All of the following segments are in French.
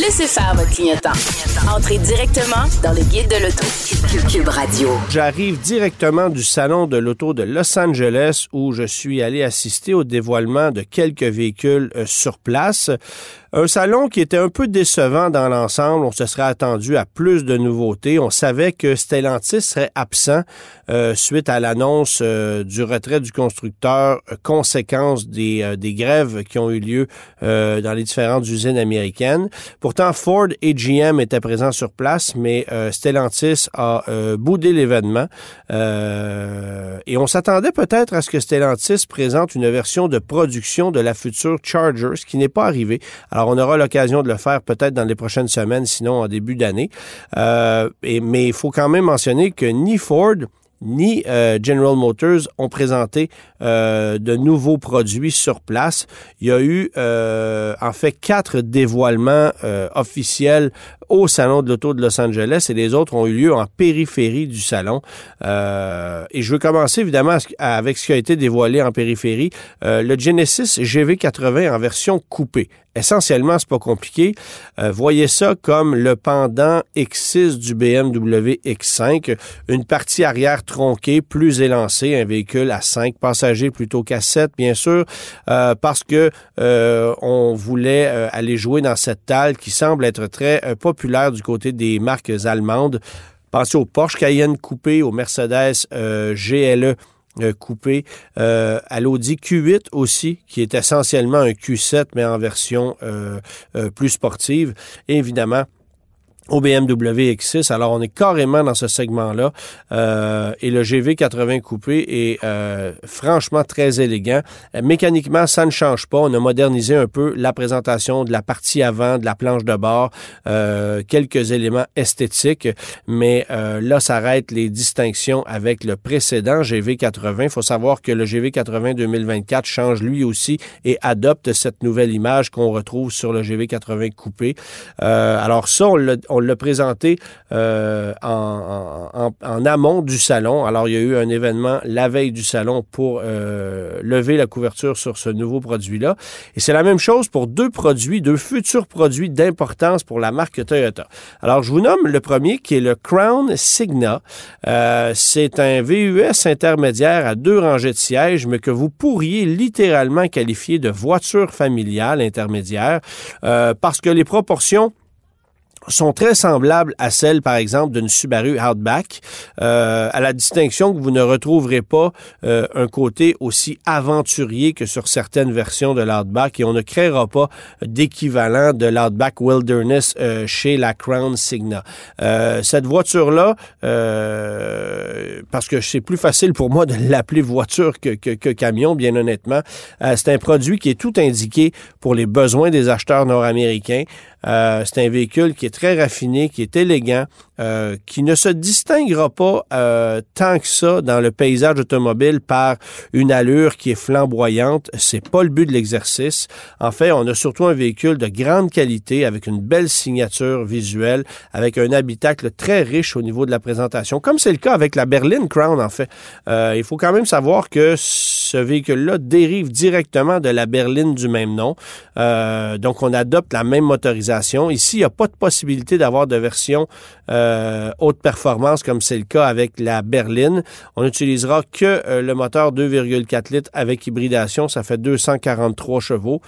Laissez faire votre clientèle. Entrez directement dans le guide de l'auto. Cube Radio. J'arrive directement du salon de l'auto de Los Angeles où je suis allé assister au dévoilement de quelques véhicules euh, sur place. Un salon qui était un peu décevant dans l'ensemble. On se serait attendu à plus de nouveautés. On savait que Stellantis serait absent euh, suite à l'annonce euh, du retrait du constructeur, euh, conséquence des, des, grèves qui ont eu lieu dans les différentes usines américaines. Pourtant, Ford et GM étaient présents sur place, mais Stellantis a boudé l'événement. et on s'attendait peut-être à ce que Stellantis présente une version de production de la future Charger, ce qui n'est pas arrivé. On aura l'occasion de le faire peut-être dans les prochaines semaines, sinon en début d'année. Euh, mais il faut quand même mentionner que ni Ford ni euh, General Motors ont présenté euh, de nouveaux produits sur place. Il y a eu en fait quatre dévoilements officiels au Salon de l'Auto de Los Angeles et les autres ont eu lieu en périphérie du salon. et je veux commencer évidemment avec ce qui a été dévoilé en périphérie. le Genesis GV80 en version coupée essentiellement, c'est pas compliqué. Euh, voyez ça comme le pendant X6 du BMW X5, une partie arrière tronquée, plus élancée, un véhicule à 5 passagers plutôt qu'à 7, bien sûr, euh, parce que euh, on voulait aller jouer dans cette talle qui semble être très populaire du côté des marques allemandes. Pensez au Porsche Cayenne coupé, au Mercedes GLE euh, coupé euh, à l'Audi Q8 aussi, qui est essentiellement un Q7, mais en version euh, plus sportive. Et évidemment, au BMW X6. Alors, on est carrément dans ce segment-là. Euh, et le GV80 coupé est euh, franchement très élégant. Euh, mécaniquement, ça ne change pas. On a modernisé un peu la présentation de la partie avant, de la planche de bord, quelques éléments esthétiques. Mais là, s'arrêtent les distinctions avec le précédent GV80. Il faut savoir que le GV80 2024 change lui aussi et adopte cette nouvelle image qu'on retrouve sur le GV80 coupé. alors ça, on l'a présenté euh, en, amont du salon. Alors, il y a eu un événement la veille du salon pour euh, lever la couverture sur ce nouveau produit-là. Et c'est la même chose pour deux produits, deux futurs produits d'importance pour la marque Toyota. Alors, je vous nomme le premier qui est le Crown Signa. Euh, c'est un VUS intermédiaire à deux rangées de sièges, mais que vous pourriez littéralement qualifier de voiture familiale intermédiaire parce que les proportions sont très semblables à celles, par exemple, d'une Subaru Outback, euh, à la distinction que vous ne retrouverez pas euh, un côté aussi aventurier que sur certaines versions de l'Outback et on ne créera pas d'équivalent de l'Outback Wilderness euh, chez la Crown Signa. cette voiture-là, parce que c'est plus facile pour moi de l'appeler voiture que, camion, bien honnêtement, c'est un produit qui est tout indiqué pour les besoins des acheteurs nord-américains. Euh, c'est un véhicule qui est très raffiné, qui est élégant, euh, qui ne se distinguera pas euh, tant que ça dans le paysage automobile par une allure qui est flamboyante. C'est pas le but de l'exercice. En fait, on a surtout un véhicule de grande qualité avec une belle signature visuelle, avec un habitacle très riche au niveau de la présentation, comme c'est le cas avec la Berlin Crown en fait. il faut quand même savoir que ce véhicule-là dérive directement de la berline du même nom. Euh, donc, on adopte la même motorisation. Ici, il n'y a pas de possibilité d'avoir de version euh, haute performance comme c'est le cas avec la berline. On n'utilisera que euh, le moteur 2,4 litres avec hybridation. Ça fait 243 chevaux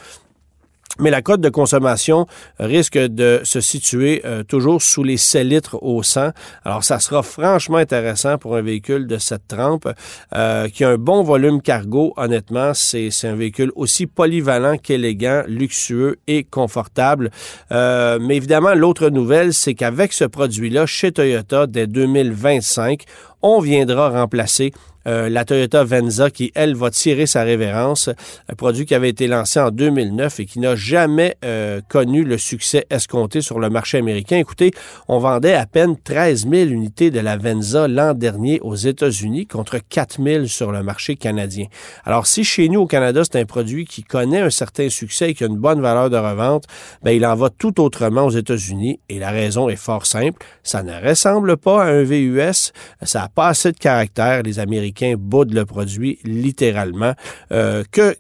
mais la cote de consommation risque de se situer euh, toujours sous les 7 litres au 100. Alors, ça sera franchement intéressant pour un véhicule de cette trempe euh, qui a un bon volume cargo. Honnêtement, c'est un véhicule aussi polyvalent qu'élégant, luxueux et confortable. Euh, mais évidemment, l'autre nouvelle, c'est qu'avec ce produit-là, chez Toyota, dès 2025, on viendra remplacer euh, la Toyota Venza qui, elle, va tirer sa révérence, un produit qui avait été lancé en 2009 et qui n'a jamais euh, connu le succès escompté sur le marché américain. Écoutez, on vendait à peine 13 000 unités de la Venza l'an dernier aux États-Unis contre 4 000 sur le marché canadien. Alors, si chez nous au Canada, c'est un produit qui connaît un certain succès et qui a une bonne valeur de revente, ben il en va tout autrement aux États-Unis et la raison est fort simple. Ça ne ressemble pas à un VUS, ça n'a pas assez de caractère. Les Américains boudent le produit littéralement. Euh, que,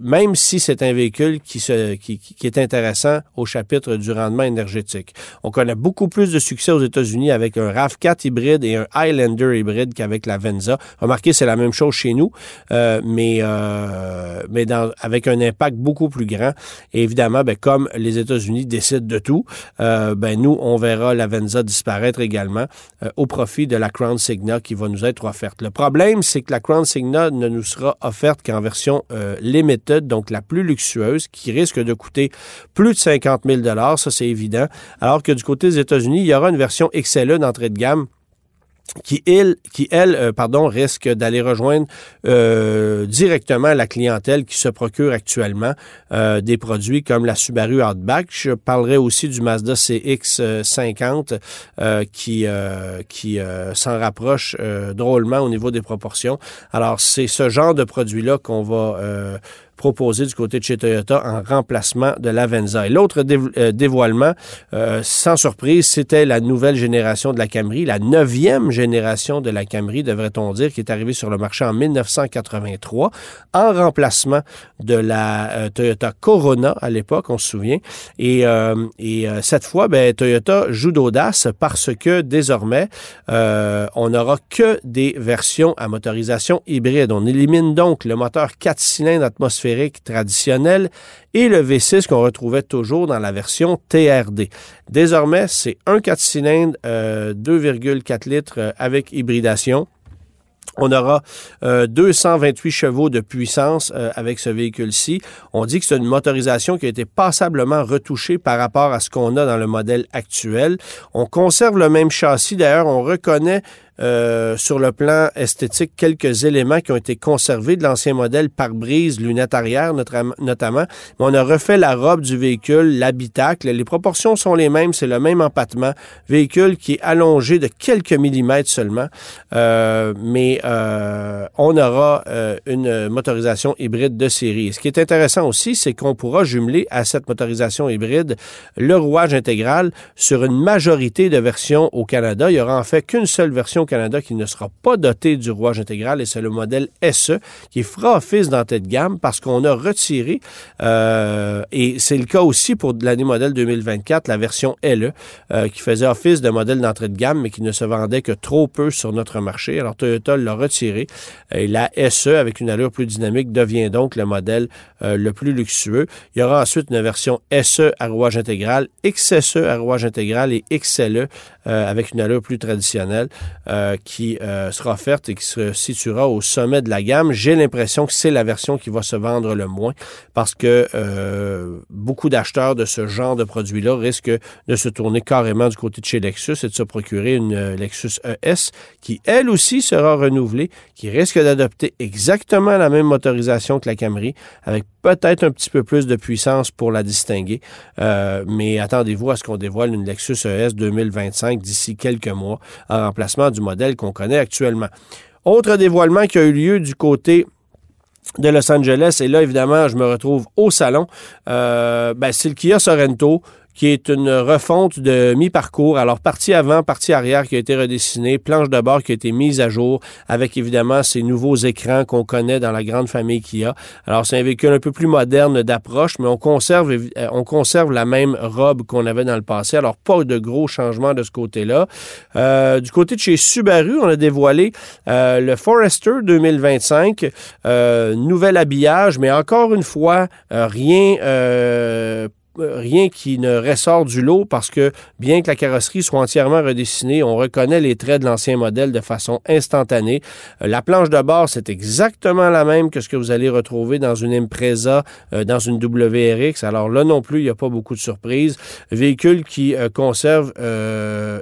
même si c'est un véhicule qui, se, qui, est intéressant au chapitre du rendement énergétique. On connaît beaucoup plus de succès aux États-Unis avec un RAV4 hybride et un Highlander hybride qu'avec la Venza. Remarquez, c'est la même chose chez nous, euh, mais, euh, mais avec un impact beaucoup plus grand. Évidemment, ben, comme les États-Unis décident de tout, ben, nous, on verra la Venza disparaître également au profit de la Crown Signa qui va nous être offerte. Le problème, c'est que la Crown Signa ne nous sera offerte qu'en version euh, limited, donc la plus luxueuse, qui risque de coûter plus de 50 000 ça c'est évident, alors que du côté des États-Unis, il y aura une version XLE d'entrée de gamme qui, elle, qui, euh, pardon, risque d'aller rejoindre euh, directement la clientèle qui se procure actuellement euh, des produits comme la Subaru Outback. Je parlerai aussi du Mazda CX-50 qui, qui s'en rapproche drôlement au niveau des proportions. Alors, c'est ce genre de produit-là qu'on va proposé du côté de chez Toyota en remplacement de l'Avenza. Et l'autre euh, dévoilement, euh, sans surprise, c'était la nouvelle génération de la Camry, la neuvième génération de la Camry, devrait-on dire, qui est arrivée sur le marché en 1983, en remplacement de la euh, Toyota Corona à l'époque, on se souvient. Et, et cette fois, ben, Toyota joue d'audace parce que désormais, on n'aura que des versions à motorisation hybride. On élimine donc le moteur 4 cylindres atmosphérique traditionnel et le V6 qu'on retrouvait toujours dans la version TRD. Désormais, c'est un 4 cylindres, 2,4 euh, litres euh, avec hybridation. On aura 228 euh, chevaux de puissance avec ce véhicule-ci. On dit que c'est une motorisation qui a été passablement retouchée par rapport à ce qu'on a dans le modèle actuel. On conserve le même châssis. D'ailleurs, on reconnaît euh, sur le plan esthétique quelques éléments qui ont été conservés de l'ancien modèle pare-brise, lunettes arrière notamment. on a refait la robe du véhicule, l'habitacle. Les proportions sont les mêmes, c'est le même empattement. Véhicule qui est allongé de quelques millimètres seulement. Euh, mais euh, on aura une motorisation hybride de série. ce qui est intéressant aussi, c'est qu'on pourra jumeler à cette motorisation hybride le rouage intégral sur une majorité de versions au Canada. Il y aura en fait qu'une seule version Canada qui ne sera pas doté du rouage intégral et c'est le modèle SE qui fera office dans de gamme parce qu'on a retiré, euh, et c'est le cas aussi pour l'année modèle 2024, la version LE euh, qui faisait office de modèle d'entrée de gamme mais qui ne se vendait que trop peu sur notre marché. Alors Toyota l'a retiré et la SE avec une allure plus dynamique devient donc le modèle euh, le plus luxueux. Il y aura ensuite une version SE à rouage intégral, XSE à rouage intégral et XLE avec une allure plus traditionnelle. Euh, qui euh, sera offerte et qui se situera au sommet de la gamme. J'ai l'impression que c'est la version qui va se vendre le moins parce que euh, beaucoup d'acheteurs de ce genre de produit-là risquent de se tourner carrément du côté de chez Lexus et de se procurer une Lexus ES qui, elle aussi, sera renouvelée, qui risque d'adopter exactement la même motorisation que la Camry avec peut-être un petit peu plus de puissance pour la distinguer. mais attendez-vous à ce qu'on dévoile une Lexus ES 2025 d'ici quelques mois en remplacement du modèle qu'on connaît actuellement. Autre dévoilement qui a eu lieu du côté de Los Angeles, et là, évidemment, je me retrouve au salon, euh, ben, c'est le Kia Sorento qui est une refonte de mi-parcours. Alors, partie avant, partie arrière qui a été redessinée, planche de bord qui a été mise à jour avec évidemment ces nouveaux écrans qu'on connaît dans la grande famille Kia. Alors, c'est un véhicule un peu plus moderne d'approche, mais on conserve, euh, on conserve la même robe qu'on avait dans le passé. Alors, pas de gros changements de ce côté-là. Euh, du côté de chez Subaru, on a dévoilé euh, le Forester 2025, nouvel habillage, mais encore une fois, rien rien qui ne ressort du lot parce que bien que la carrosserie soit entièrement redessinée, on reconnaît les traits de l'ancien modèle de façon instantanée. La planche de bord, c'est exactement la même que ce que vous allez retrouver dans une Impreza, dans une WRX. Alors là non plus, il n'y a pas beaucoup de surprises. Véhicule qui conserve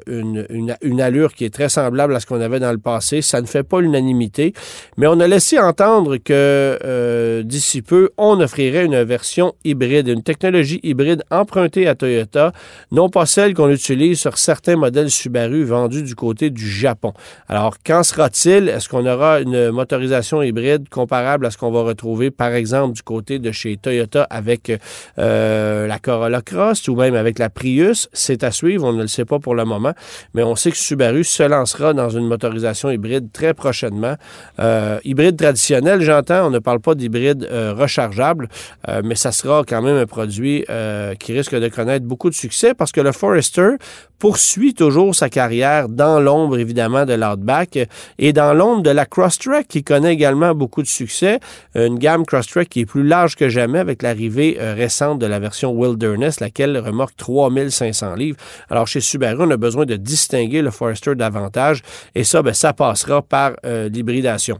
une allure qui est très semblable à ce qu'on avait dans le passé. Ça ne fait pas l'unanimité, mais on a laissé entendre que d'ici peu, on offrirait une version hybride, une technologie hybride hybride empruntée à Toyota, non pas celle qu'on utilise sur certains modèles Subaru vendus du côté du Japon. Alors, qu'en sera-t-il? Est-ce qu'on aura une motorisation hybride comparable à ce qu'on va retrouver, par exemple, du côté de chez Toyota avec euh, la Corolla Cross ou même avec la Prius? C'est à suivre, on ne le sait pas pour le moment, mais on sait que Subaru se lancera dans une motorisation hybride très prochainement. Euh, hybride traditionnel, j'entends, on ne parle pas d'hybride euh, rechargeable, mais ça sera quand même un produit euh, qui risque de connaître beaucoup de succès parce que le Forester poursuit toujours sa carrière dans l'ombre, évidemment, de l'Outback et dans l'ombre de la Crosstrek qui connaît également beaucoup de succès. Une gamme Crosstrek qui est plus large que jamais avec l'arrivée euh, récente de la version Wilderness, laquelle remorque 3500 livres. Alors, chez Subaru, on a besoin de distinguer le Forester davantage et ça, ben, ça passera par euh, l'hybridation.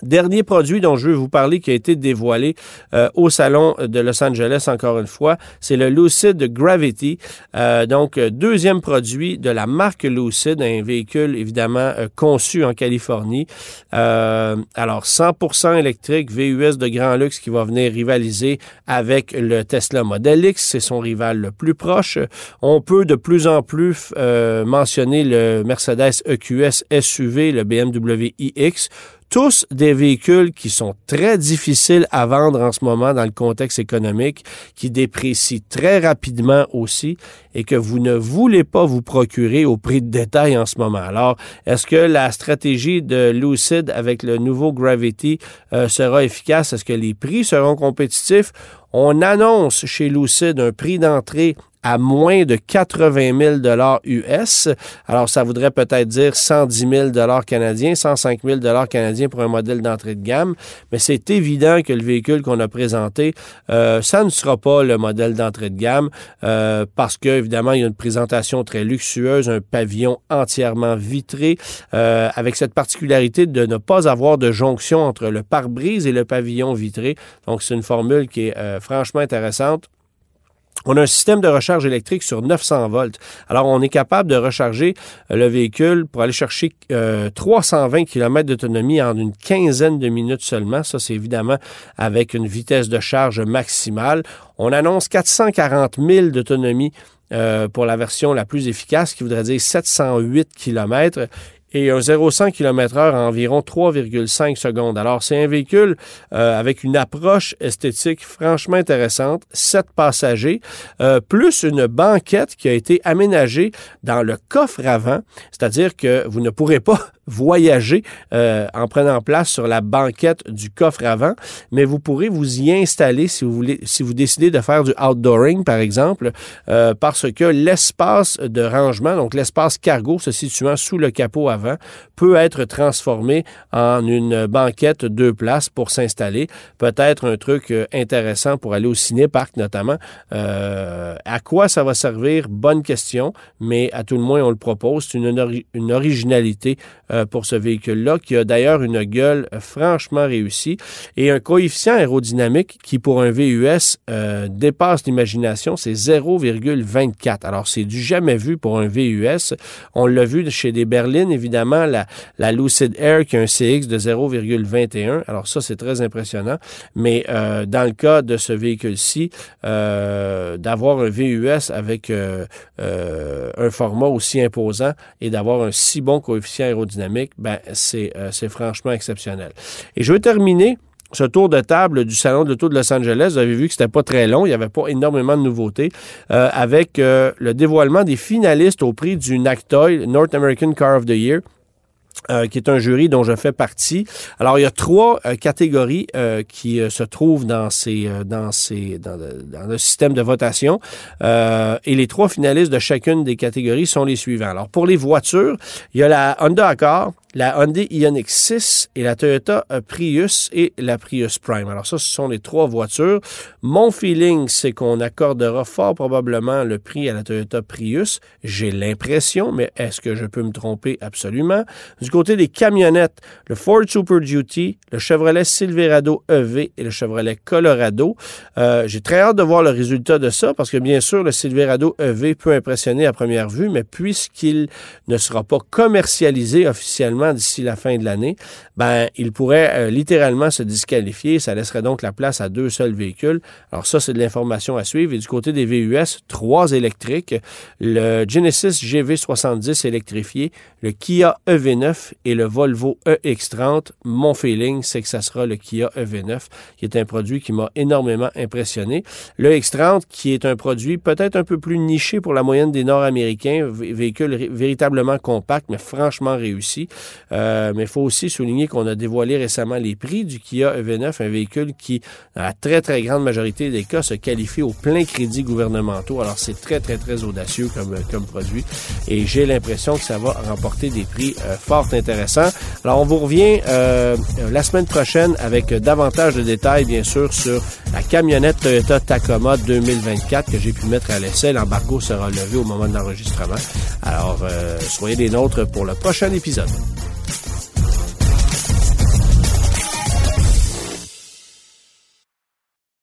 Dernier produit dont je veux vous parler qui a été dévoilé euh, au salon de Los Angeles encore une fois, c'est le Lucid Gravity. Euh, donc deuxième produit de la marque Lucid, un véhicule évidemment euh, conçu en Californie. alors 100% électrique, VUS de grand luxe qui va venir rivaliser avec le Tesla Model X, c'est son rival le plus proche. On peut de plus en plus mentionner le Mercedes EQS SUV, le BMW iX tous des véhicules qui sont très difficiles à vendre en ce moment dans le contexte économique, qui déprécient très rapidement aussi et que vous ne voulez pas vous procurer au prix de détail en ce moment. Alors, est-ce que la stratégie de Lucid avec le nouveau Gravity euh, sera efficace? Est-ce que les prix seront compétitifs? On annonce chez Lucid un prix d'entrée à moins de 80 000 dollars US. Alors, ça voudrait peut-être dire 110 000 dollars canadiens, 105 000 dollars canadiens pour un modèle d'entrée de gamme. Mais c'est évident que le véhicule qu'on a présenté, euh, ça ne sera pas le modèle d'entrée de gamme euh, parce que évidemment, il y a une présentation très luxueuse, un pavillon entièrement vitré, euh, avec cette particularité de ne pas avoir de jonction entre le pare-brise et le pavillon vitré. Donc, c'est une formule qui est euh, franchement intéressante. On a un système de recharge électrique sur 900 volts. Alors, on est capable de recharger euh, le véhicule pour aller chercher 320 euh, km d'autonomie en une quinzaine de minutes seulement. Ça, c'est évidemment avec une vitesse de charge maximale. On annonce 440 000 d'autonomie euh, pour la version la plus efficace, qui voudrait dire 708 km et un 0-100 km/h en environ 3,5 secondes. Alors, c'est un véhicule euh, avec une approche esthétique franchement intéressante, sept passagers, euh, plus une banquette qui a été aménagée dans le coffre avant, c'est-à-dire que vous ne pourrez pas voyager euh, en prenant place sur la banquette du coffre avant, mais vous pourrez vous y installer si vous voulez, si vous décidez de faire du outdooring par exemple, euh, parce que l'espace de rangement, donc l'espace cargo se situant sous le capot avant, peut être transformé en une banquette deux places pour s'installer. Peut-être un truc euh, intéressant pour aller au ciné-parc notamment. à quoi ça va servir? Bonne question, mais à tout le moins on le propose. C'est une, une originalité euh, pour ce véhicule-là, qui a d'ailleurs une gueule franchement réussie et un coefficient aérodynamique qui, pour un VUS, euh, dépasse l'imagination, c'est 0,24. Alors, c'est du jamais vu pour un VUS. On l'a vu chez des berlines, évidemment, la, la Lucid Air qui a un CX de 0,21. Alors, ça, c'est très impressionnant. Mais euh, dans le cas de ce véhicule-ci, d'avoir un VUS avec un format aussi imposant et d'avoir un si bon coefficient aérodynamique, ben, euh, c'est franchement exceptionnel. Et je veux terminer ce tour de table du Salon de l'Auto de Los Angeles, vous avez vu que c'était pas très long, il n'y avait pas énormément de nouveautés, euh, avec euh, le dévoilement des finalistes au prix du NACTOY, North American Car of the Year. Euh, qui est un jury dont je fais partie. Alors, il y a trois euh, catégories euh, qui se trouvent dans ces, dans ces, dans le, dans le, système de votation. et les trois finalistes de chacune des catégories sont les suivants. Alors, pour les voitures, il y a la Honda Accord, la Hyundai Ioniq 6 et la Toyota Prius et la Prius Prime. Alors ça, ce sont les trois voitures. Mon feeling, c'est qu'on accordera fort probablement le prix à la Toyota Prius. J'ai l'impression, mais est-ce que je peux me tromper? Absolument. Du côté des camionnettes, le Ford Super Duty, le Chevrolet Silverado EV et le Chevrolet Colorado. Euh, J'ai très hâte de voir le résultat de ça parce que bien sûr, le Silverado EV peut impressionner à première vue, mais puisqu'il ne sera pas commercialisé officiellement d'ici la fin de l'année, ben, il pourrait euh, littéralement se disqualifier. Ça laisserait donc la place à deux seuls véhicules. Alors ça, c'est de l'information à suivre. Et du côté des VUS, trois électriques, le Genesis GV70 électrifié, le Kia EV9 et le Volvo EX30. Mon feeling, c'est que ça sera le Kia EV9, qui est un produit qui m'a énormément impressionné. Le X30, qui est un produit peut-être un peu plus niché pour la moyenne des Nord-Américains, véhicule véritablement compact, mais franchement réussi. Euh, mais il faut aussi souligner qu'on a dévoilé récemment les prix du Kia EV9, un véhicule qui, dans la très, très grande majorité des cas, se qualifie au plein crédit gouvernementaux. Alors, c'est très, très, très audacieux comme, comme produit. Et j'ai l'impression que ça va remporter des prix euh, fort intéressants. Alors, on vous revient euh, la semaine prochaine avec davantage de détails, bien sûr, sur la camionnette Toyota Tacoma 2024 que j'ai pu mettre à l'essai. L'embargo sera levé au moment de l'enregistrement. Alors, euh, soyez des nôtres pour le prochain épisode.